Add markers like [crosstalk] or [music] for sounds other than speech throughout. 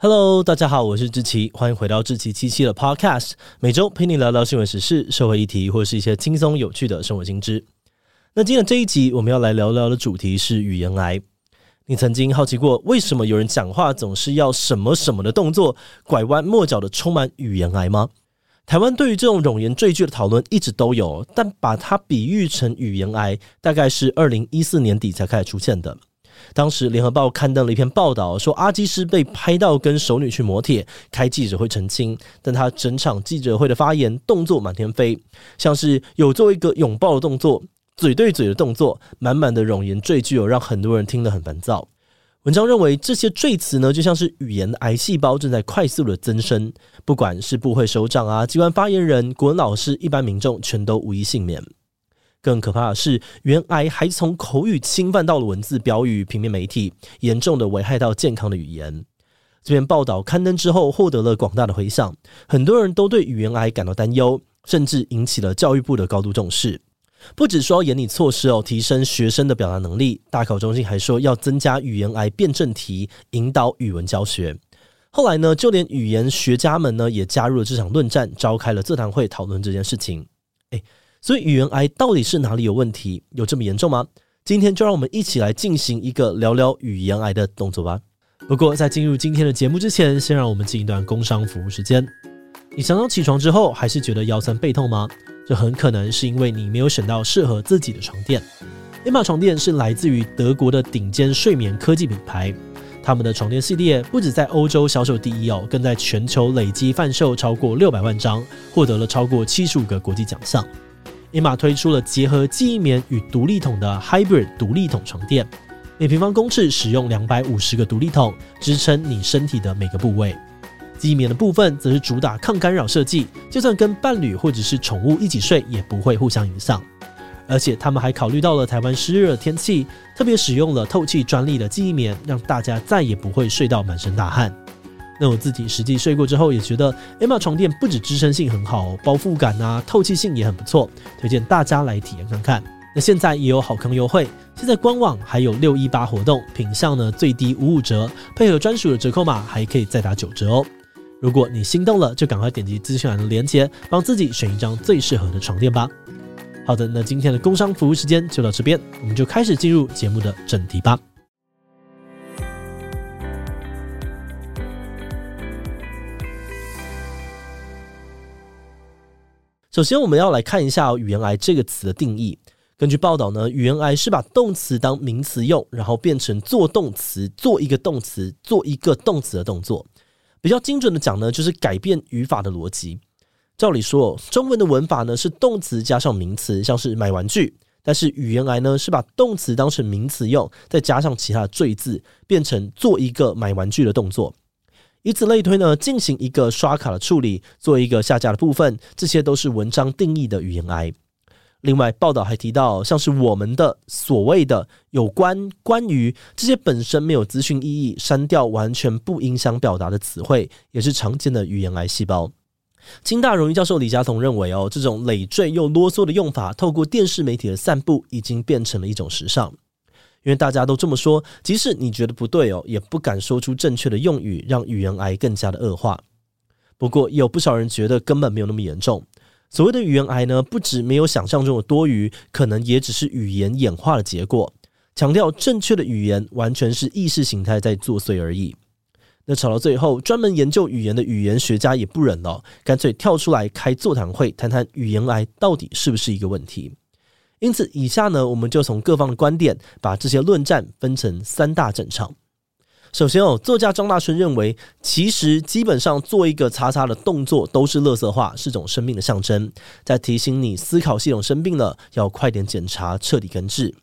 Hello，大家好，我是志奇，欢迎回到志奇七七的 Podcast，每周陪你聊聊新闻时事、社会议题，或是一些轻松有趣的生活新知。那今天这一集我们要来聊聊的主题是语言癌。你曾经好奇过，为什么有人讲话总是要什么什么的动作，拐弯抹角的充满语言癌吗？台湾对于这种冗言赘句的讨论一直都有，但把它比喻成语言癌，大概是二零一四年底才开始出现的。当时，《联合报》刊登了一篇报道，说阿基师被拍到跟熟女去摩铁，开记者会澄清，但他整场记者会的发言动作满天飞，像是有做一个拥抱的动作、嘴对嘴的动作，满满的冗言赘句，让很多人听得很烦躁。文章认为，这些赘词呢，就像是语言的癌细胞正在快速的增生，不管是部会首长啊、机关发言人、国文老师、一般民众，全都无一幸免。更可怕的是，语言癌还从口语侵犯到了文字、标语、平面媒体，严重的危害到健康的语言。这篇报道刊登之后，获得了广大的回响，很多人都对语言癌感到担忧，甚至引起了教育部的高度重视。不止说要严厉措施哦，提升学生的表达能力，大考中心还说要增加语言癌辩证题，引导语文教学。后来呢，就连语言学家们呢也加入了这场论战，召开了座谈会讨论这件事情。诶所以语言癌到底是哪里有问题？有这么严重吗？今天就让我们一起来进行一个聊聊语言癌的动作吧。不过在进入今天的节目之前，先让我们进一段工商服务时间。你常常起床之后还是觉得腰酸背痛吗？这很可能是因为你没有选到适合自己的床垫。Emma 床垫是来自于德国的顶尖睡眠科技品牌，他们的床垫系列不止在欧洲销售第一哦，更在全球累计贩售超过六百万张，获得了超过七十五个国际奖项。Emma 推出了结合记忆棉与独立筒的 Hybrid 独立筒床垫，每平方公尺使用两百五十个独立筒，支撑你身体的每个部位。记忆棉的部分则是主打抗干扰设计，就算跟伴侣或者是宠物一起睡，也不会互相影响。而且他们还考虑到了台湾湿热的天气，特别使用了透气专利的记忆棉，让大家再也不会睡到满身大汗。那我自己实际睡过之后，也觉得 Emma 床垫不止支撑性很好，包覆感啊、透气性也很不错，推荐大家来体验看看。那现在也有好康优惠，现在官网还有六一八活动，品相呢最低五五折，配合专属的折扣码还可以再打九折哦。如果你心动了，就赶快点击资讯栏的链接，帮自己选一张最适合的床垫吧。好的，那今天的工商服务时间就到这边，我们就开始进入节目的正题吧。首先，我们要来看一下语言癌这个词的定义。根据报道呢，语言癌是把动词当名词用，然后变成做动词，做一个动词，做一个动词的动作。比较精准的讲呢，就是改变语法的逻辑。照理说，中文的文法呢是动词加上名词，像是买玩具。但是语言癌呢是把动词当成名词用，再加上其他的赘字，变成做一个买玩具的动作。以此类推呢，进行一个刷卡的处理，做一个下架的部分，这些都是文章定义的语言癌。另外，报道还提到，像是我们的、所谓的、有关、关于这些本身没有资讯意义、删掉完全不影响表达的词汇，也是常见的语言癌细胞。清大荣誉教授李嘉彤认为，哦，这种累赘又啰嗦的用法，透过电视媒体的散布，已经变成了一种时尚。因为大家都这么说，即使你觉得不对哦，也不敢说出正确的用语，让语言癌更加的恶化。不过，有不少人觉得根本没有那么严重。所谓的语言癌呢，不止没有想象中的多余，可能也只是语言演化的结果。强调正确的语言，完全是意识形态在作祟而已。那吵到最后，专门研究语言的语言学家也不忍了，干脆跳出来开座谈会，谈谈语言癌到底是不是一个问题。因此，以下呢，我们就从各方的观点，把这些论战分成三大战场。首先哦，作家张大春认为，其实基本上做一个叉叉的动作都是垃圾化，是种生命的象征，在提醒你思考系统生病了，要快点检查，彻底根治。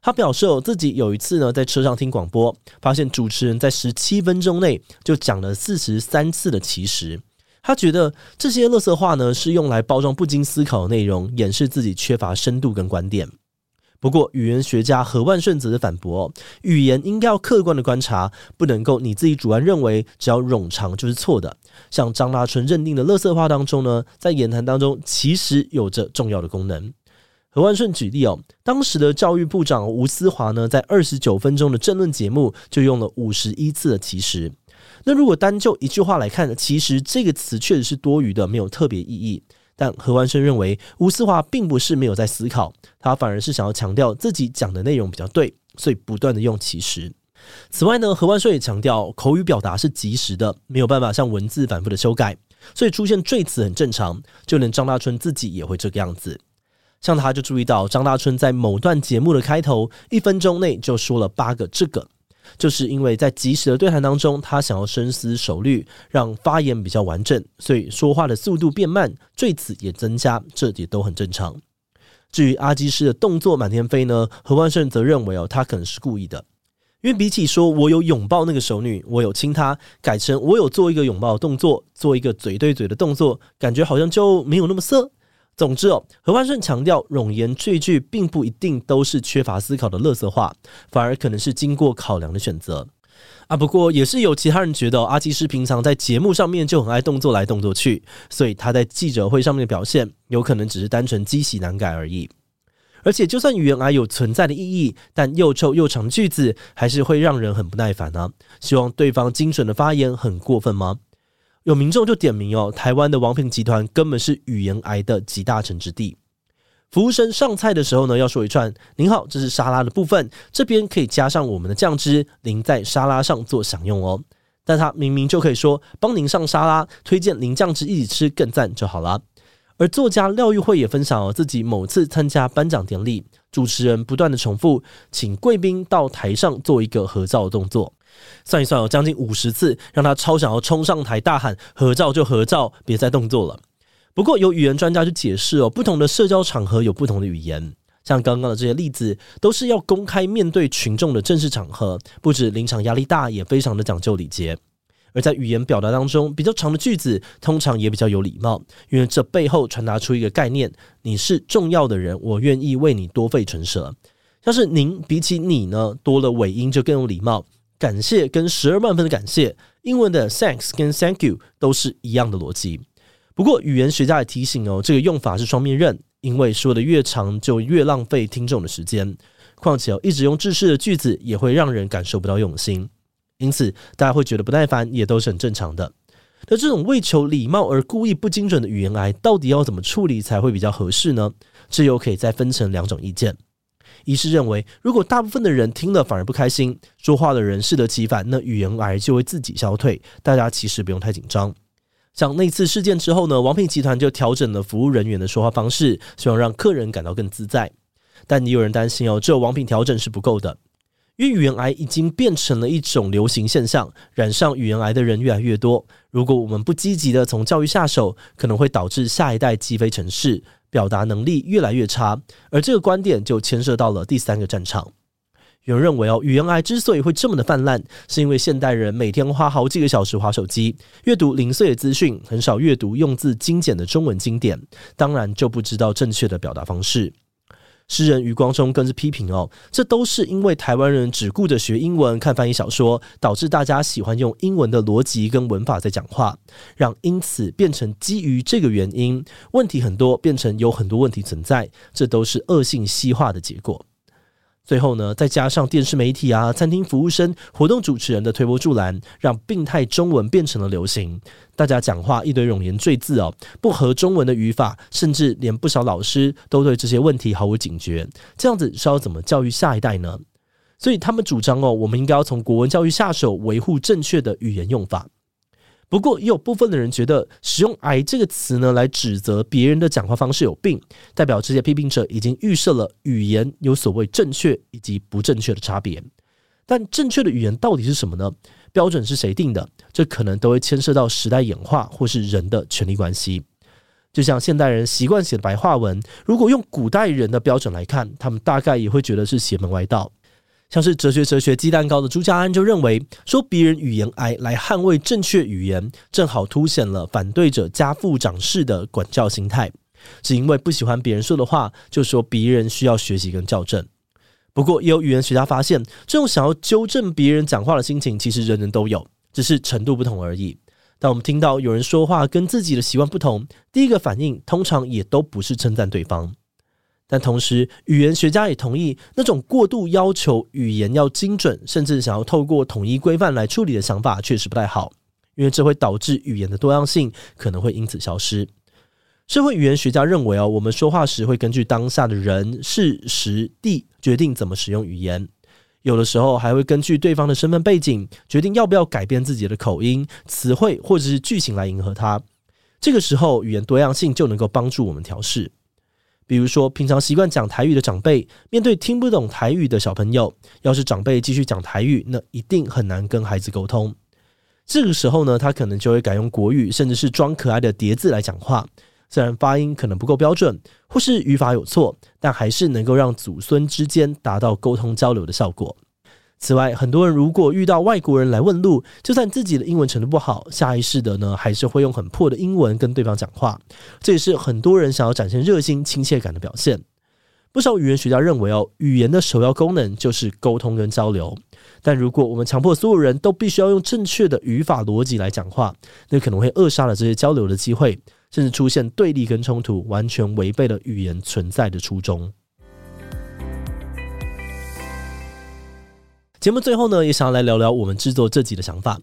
他表示哦，自己有一次呢在车上听广播，发现主持人在十七分钟内就讲了四十三次的其实。他觉得这些垃圾话呢是用来包装不经思考的内容，掩饰自己缺乏深度跟观点。不过，语言学家何万顺则是反驳哦，语言应该要客观的观察，不能够你自己主观认为只要冗长就是错的。像张大春认定的垃圾话当中呢，在言谈当中其实有着重要的功能。何万顺举例哦，当时的教育部长吴思华呢，在二十九分钟的政论节目就用了五十一次的其实。那如果单就一句话来看，其实这个词确实是多余的，没有特别意义。但何万顺认为，吴思华并不是没有在思考，他反而是想要强调自己讲的内容比较对，所以不断的用其实。此外呢，何万顺也强调，口语表达是即时的，没有办法像文字反复的修改，所以出现赘词很正常。就连张大春自己也会这个样子。像他就注意到，张大春在某段节目的开头一分钟内就说了八个这个。就是因为在即时的对谈当中，他想要深思熟虑，让发言比较完整，所以说话的速度变慢，赘词也增加，这也都很正常。至于阿基师的动作满天飞呢，何万胜则认为哦，他可能是故意的，因为比起说我有拥抱那个熟女，我有亲她，改成我有做一个拥抱的动作，做一个嘴对嘴的动作，感觉好像就没有那么色。总之哦，何万顺强调，冗言赘句并不一定都是缺乏思考的垃圾话，反而可能是经过考量的选择啊。不过也是有其他人觉得，阿基师平常在节目上面就很爱动作来动作去，所以他在记者会上面的表现有可能只是单纯积习难改而已。而且，就算语言癌有存在的意义，但又臭又长的句子还是会让人很不耐烦呢、啊。希望对方精准的发言很过分吗？有民众就点名哦，台湾的王品集团根本是语言癌的集大成之地。服务生上菜的时候呢，要说一串：“您好，这是沙拉的部分，这边可以加上我们的酱汁，淋在沙拉上做享用哦。”但他明明就可以说：“帮您上沙拉，推荐淋酱汁一起吃更赞就好了。”而作家廖玉慧也分享了自己某次参加颁奖典礼，主持人不断的重复，请贵宾到台上做一个合照的动作。算一算有将近五十次，让他超想要冲上台大喊合照就合照，别再动作了。不过有语言专家去解释哦，不同的社交场合有不同的语言，像刚刚的这些例子，都是要公开面对群众的正式场合，不止临场压力大，也非常的讲究礼节。而在语言表达当中，比较长的句子通常也比较有礼貌，因为这背后传达出一个概念：你是重要的人，我愿意为你多费唇舌。像是您比起你呢，多了尾音就更有礼貌。感谢跟十二万分的感谢，英文的 thanks 跟 thank you 都是一样的逻辑。不过语言学家也提醒哦，这个用法是双面刃，因为说的越长就越浪费听众的时间。况且哦，一直用制式的句子也会让人感受不到用心，因此大家会觉得不耐烦也都是很正常的。那这种为求礼貌而故意不精准的语言癌，到底要怎么处理才会比较合适呢？这又可以再分成两种意见。医师认为，如果大部分的人听了反而不开心，说话的人适得其反，那语言癌就会自己消退。大家其实不用太紧张。像那次事件之后呢，王品集团就调整了服务人员的说话方式，希望让客人感到更自在。但也有人担心哦，只有王品调整是不够的，因为语言癌已经变成了一种流行现象，染上语言癌的人越来越多。如果我们不积极的从教育下手，可能会导致下一代积非成是。表达能力越来越差，而这个观点就牵涉到了第三个战场。有人认为哦，语言癌之所以会这么的泛滥，是因为现代人每天花好几个小时划手机，阅读零碎的资讯，很少阅读用字精简的中文经典，当然就不知道正确的表达方式。诗人余光中更是批评哦，这都是因为台湾人只顾着学英文、看翻译小说，导致大家喜欢用英文的逻辑跟文法在讲话，让因此变成基于这个原因，问题很多，变成有很多问题存在，这都是恶性西化的结果。最后呢，再加上电视媒体啊、餐厅服务生、活动主持人的推波助澜，让病态中文变成了流行。大家讲话一堆冗言赘字哦，不合中文的语法，甚至连不少老师都对这些问题毫无警觉。这样子是要怎么教育下一代呢？所以他们主张哦，我们应该要从国文教育下手，维护正确的语言用法。不过，也有部分的人觉得使用“癌”这个词呢，来指责别人的讲话方式有病，代表这些批评者已经预设了语言有所谓正确以及不正确的差别。但正确的语言到底是什么呢？标准是谁定的？这可能都会牵涉到时代演化或是人的权力关系。就像现代人习惯写白话文，如果用古代人的标准来看，他们大概也会觉得是邪门歪道。像是哲学哲学鸡蛋糕的朱家安就认为，说别人语言癌来捍卫正确语言，正好凸显了反对者家父长式的管教心态，只因为不喜欢别人说的话，就说别人需要学习跟校正。不过，也有语言学家发现，这种想要纠正别人讲话的心情，其实人人都有，只是程度不同而已。当我们听到有人说话跟自己的习惯不同，第一个反应通常也都不是称赞对方。但同时，语言学家也同意，那种过度要求语言要精准，甚至想要透过统一规范来处理的想法，确实不太好，因为这会导致语言的多样性可能会因此消失。社会语言学家认为哦，我们说话时会根据当下的人、事、时、地决定怎么使用语言，有的时候还会根据对方的身份背景决定要不要改变自己的口音、词汇或者是句型来迎合他。这个时候，语言多样性就能够帮助我们调试。比如说，平常习惯讲台语的长辈，面对听不懂台语的小朋友，要是长辈继续讲台语，那一定很难跟孩子沟通。这个时候呢，他可能就会改用国语，甚至是装可爱的叠字来讲话。虽然发音可能不够标准，或是语法有错，但还是能够让祖孙之间达到沟通交流的效果。此外，很多人如果遇到外国人来问路，就算自己的英文程度不好，下意识的呢，还是会用很破的英文跟对方讲话。这也是很多人想要展现热心亲切感的表现。不少语言学家认为哦，语言的首要功能就是沟通跟交流。但如果我们强迫所有人都必须要用正确的语法逻辑来讲话，那可能会扼杀了这些交流的机会。甚至出现对立跟冲突，完全违背了语言存在的初衷。节目最后呢，也想要来聊聊我们制作这集的想法。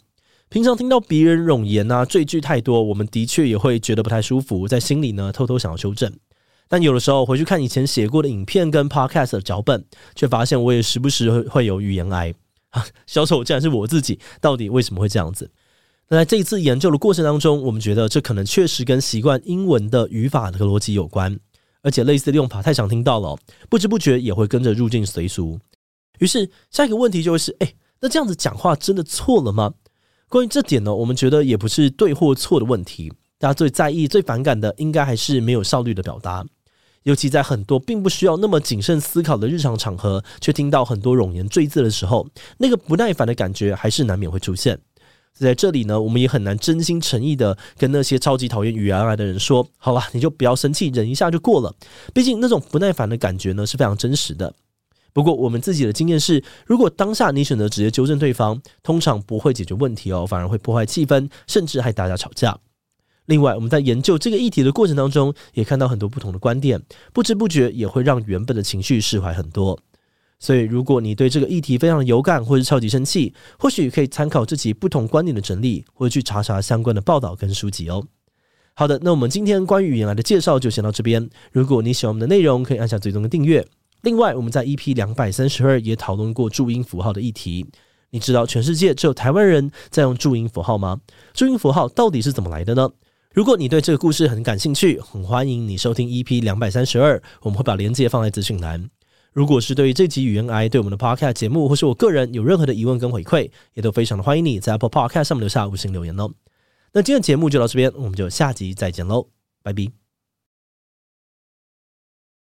平常听到别人冗言啊、赘句太多，我们的确也会觉得不太舒服，在心里呢偷偷想要修正。但有的时候回去看以前写过的影片跟 Podcast 的脚本，却发现我也时不时会有语言癌 [laughs] 啊。小丑竟然是我自己，到底为什么会这样子？那在这一次研究的过程当中，我们觉得这可能确实跟习惯英文的语法和逻辑有关，而且类似的用法太常听到了，不知不觉也会跟着入境随俗。于是下一个问题就会是：哎，那这样子讲话真的错了吗？关于这点呢，我们觉得也不是对或错的问题。大家最在意、最反感的，应该还是没有效率的表达，尤其在很多并不需要那么谨慎思考的日常场合，却听到很多冗言赘字的时候，那个不耐烦的感觉还是难免会出现。在这里呢，我们也很难真心诚意的跟那些超级讨厌语言癌的人说：“好吧，你就不要生气，忍一下就过了。”毕竟那种不耐烦的感觉呢是非常真实的。不过我们自己的经验是，如果当下你选择直接纠正对方，通常不会解决问题哦，反而会破坏气氛，甚至还大家吵架。另外，我们在研究这个议题的过程当中，也看到很多不同的观点，不知不觉也会让原本的情绪释怀很多。所以，如果你对这个议题非常有感，或是超级生气，或许可以参考这集不同观点的整理，或者去查查相关的报道跟书籍哦。好的，那我们今天关于语言癌的介绍就先到这边。如果你喜欢我们的内容，可以按下最终的订阅。另外，我们在 EP 两百三十二也讨论过注音符号的议题。你知道全世界只有台湾人在用注音符号吗？注音符号到底是怎么来的呢？如果你对这个故事很感兴趣，很欢迎你收听 EP 两百三十二，我们会把链接放在资讯栏。如果是对于这集语言癌对我们的 Podcast 节目，或是我个人有任何的疑问跟回馈，也都非常的欢迎你在 Apple Podcast 上面留下五星留言哦。那今天的节目就到这边，我们就下集再见喽，拜拜。